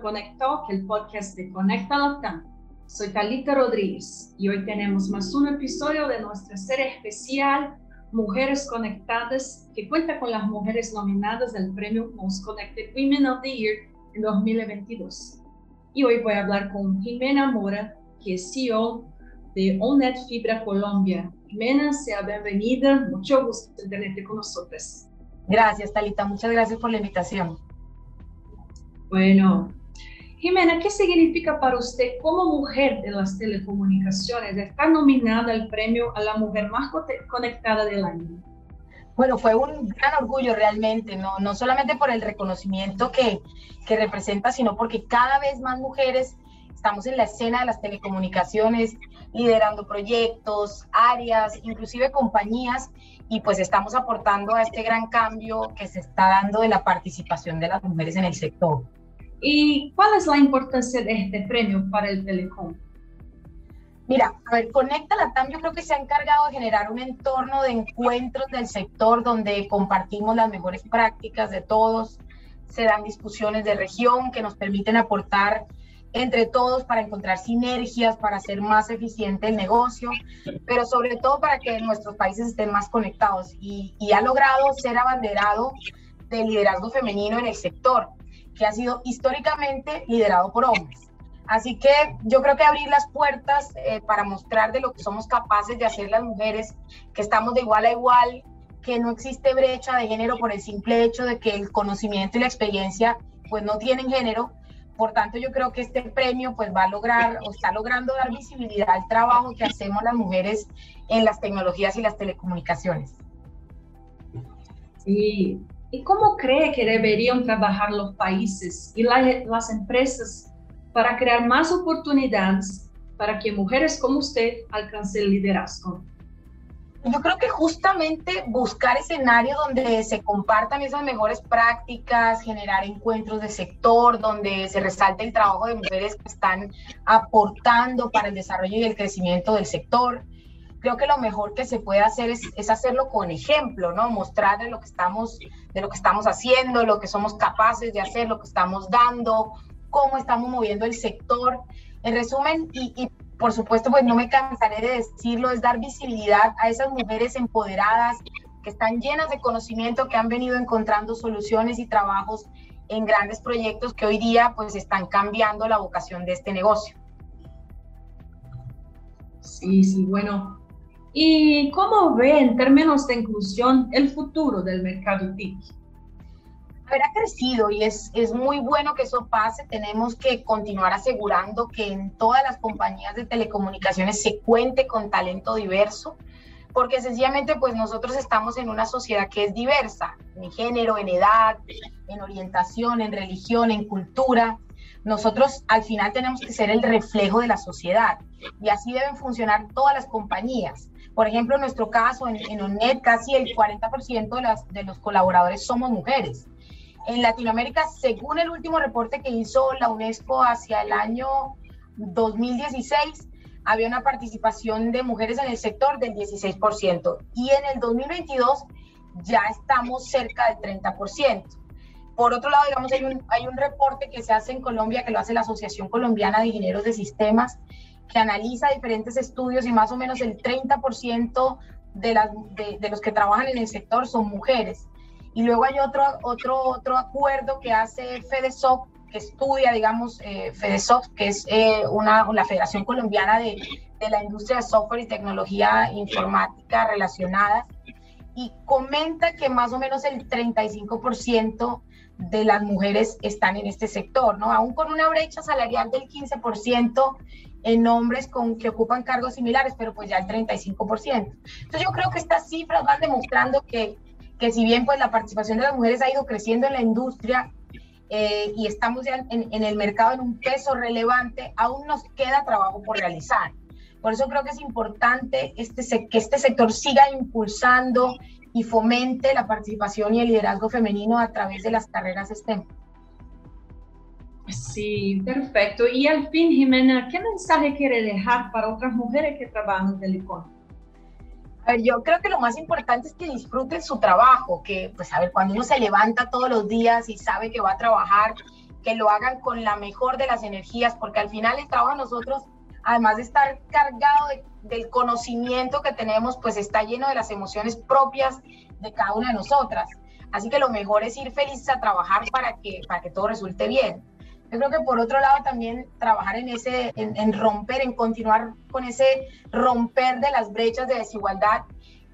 Conectalk, el podcast de Conecta Latam. Soy Talita Rodríguez y hoy tenemos más un episodio de nuestra serie especial Mujeres Conectadas que cuenta con las mujeres nominadas del premio Most Connected Women of the Year en 2022. Y hoy voy a hablar con Jimena Mora, que es CEO de ONET Fibra Colombia. Jimena, sea bienvenida. Mucho gusto tenerte con nosotros. Gracias, Talita. Muchas gracias por la invitación. Bueno, Jimena, ¿qué significa para usted como mujer de las telecomunicaciones estar nominada al premio a la mujer más conectada del año? Bueno, fue un gran orgullo realmente, no, no solamente por el reconocimiento que, que representa, sino porque cada vez más mujeres estamos en la escena de las telecomunicaciones, liderando proyectos, áreas, inclusive compañías, y pues estamos aportando a este gran cambio que se está dando de la participación de las mujeres en el sector. ¿Y cuál es la importancia de este premio para el telecom? Mira, a ver, Conecta Latam yo creo que se ha encargado de generar un entorno de encuentros del sector donde compartimos las mejores prácticas de todos, se dan discusiones de región que nos permiten aportar entre todos para encontrar sinergias, para hacer más eficiente el negocio, pero sobre todo para que nuestros países estén más conectados y, y ha logrado ser abanderado de liderazgo femenino en el sector, que ha sido históricamente liderado por hombres. Así que yo creo que abrir las puertas eh, para mostrar de lo que somos capaces de hacer las mujeres, que estamos de igual a igual, que no existe brecha de género por el simple hecho de que el conocimiento y la experiencia pues no tienen género, por tanto, yo creo que este premio pues va a lograr o está logrando dar visibilidad al trabajo que hacemos las mujeres en las tecnologías y las telecomunicaciones. Sí. ¿Y cómo cree que deberían trabajar los países y las empresas para crear más oportunidades para que mujeres como usted alcancen el liderazgo? yo creo que justamente buscar escenarios donde se compartan esas mejores prácticas, generar encuentros de sector, donde se resalte el trabajo de mujeres que están aportando para el desarrollo y el crecimiento del sector. Creo que lo mejor que se puede hacer es, es hacerlo con ejemplo, ¿no? Mostrar de lo que estamos, de lo que estamos haciendo, lo que somos capaces de hacer, lo que estamos dando, cómo estamos moviendo el sector. En resumen, y, y por supuesto, pues no me cansaré de decirlo, es dar visibilidad a esas mujeres empoderadas que están llenas de conocimiento, que han venido encontrando soluciones y trabajos en grandes proyectos que hoy día pues están cambiando la vocación de este negocio. Sí, sí, bueno. ¿Y cómo ve en términos de inclusión el futuro del mercado TIC? ha crecido y es, es muy bueno que eso pase. Tenemos que continuar asegurando que en todas las compañías de telecomunicaciones se cuente con talento diverso, porque sencillamente pues nosotros estamos en una sociedad que es diversa, en género, en edad, en orientación, en religión, en cultura. Nosotros al final tenemos que ser el reflejo de la sociedad y así deben funcionar todas las compañías. Por ejemplo, en nuestro caso, en, en ONET, casi el 40% de, las, de los colaboradores somos mujeres en Latinoamérica, según el último reporte que hizo la UNESCO hacia el año 2016, había una participación de mujeres en el sector del 16% y en el 2022 ya estamos cerca del 30%. Por otro lado, digamos, hay un, hay un reporte que se hace en Colombia, que lo hace la Asociación Colombiana de Ingenieros de Sistemas, que analiza diferentes estudios y más o menos el 30% de, las, de, de los que trabajan en el sector son mujeres. Y luego hay otro, otro, otro acuerdo que hace FEDESOC, que estudia, digamos, eh, FEDESOC, que es eh, una, la Federación Colombiana de, de la Industria de Software y Tecnología Informática relacionadas, y comenta que más o menos el 35% de las mujeres están en este sector, ¿no? Aún con una brecha salarial del 15% en hombres con, que ocupan cargos similares, pero pues ya el 35%. Entonces yo creo que estas cifras van demostrando que que si bien pues la participación de las mujeres ha ido creciendo en la industria eh, y estamos ya en, en, el mercado en un peso relevante, aún nos queda trabajo por realizar. Por eso creo que es importante este, que este sector siga impulsando y fomente la participación y el liderazgo femenino a través de las carreras STEM. Sí, perfecto. Y al fin, Jimena, ¿qué mensaje quiere dejar para otras mujeres que trabajan en Telecom? A ver, yo creo que lo más importante es que disfruten su trabajo, que pues a ver, cuando uno se levanta todos los días y sabe que va a trabajar que lo hagan con la mejor de las energías, porque al final el trabajo de nosotros, además de estar cargado del conocimiento que tenemos, pues está lleno de las emociones propias de cada una de nosotras. Así que lo mejor es ir felices a trabajar para que, para que todo resulte bien. Yo creo que por otro lado también trabajar en ese, en, romper, en continuar con ese romper de las brechas de desigualdad,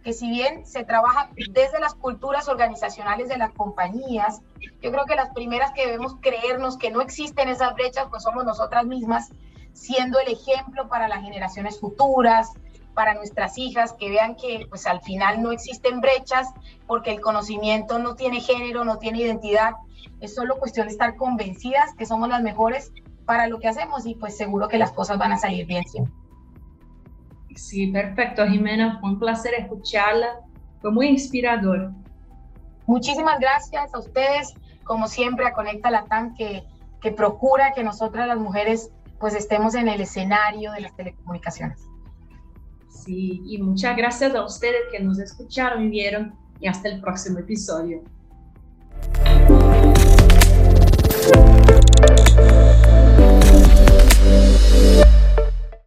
que si bien se trabaja desde las culturas organizacionales de las compañías, yo creo que las primeras que debemos creernos que no existen esas brechas, pues somos nosotras mismas, siendo el ejemplo para las generaciones futuras, para nuestras hijas, que vean que pues al final no existen brechas porque el conocimiento no tiene género, no tiene identidad, es solo cuestión de estar convencidas que somos las mejores para lo que hacemos y pues seguro que las cosas van a salir bien siempre. Sí, perfecto, Jimena. Fue un placer escucharla. Fue muy inspirador. Muchísimas gracias a ustedes, como siempre, a Conecta Latam, que, que procura que nosotras las mujeres pues estemos en el escenario de las telecomunicaciones. Y muchas gracias a ustedes que nos escucharon y vieron y hasta el próximo episodio.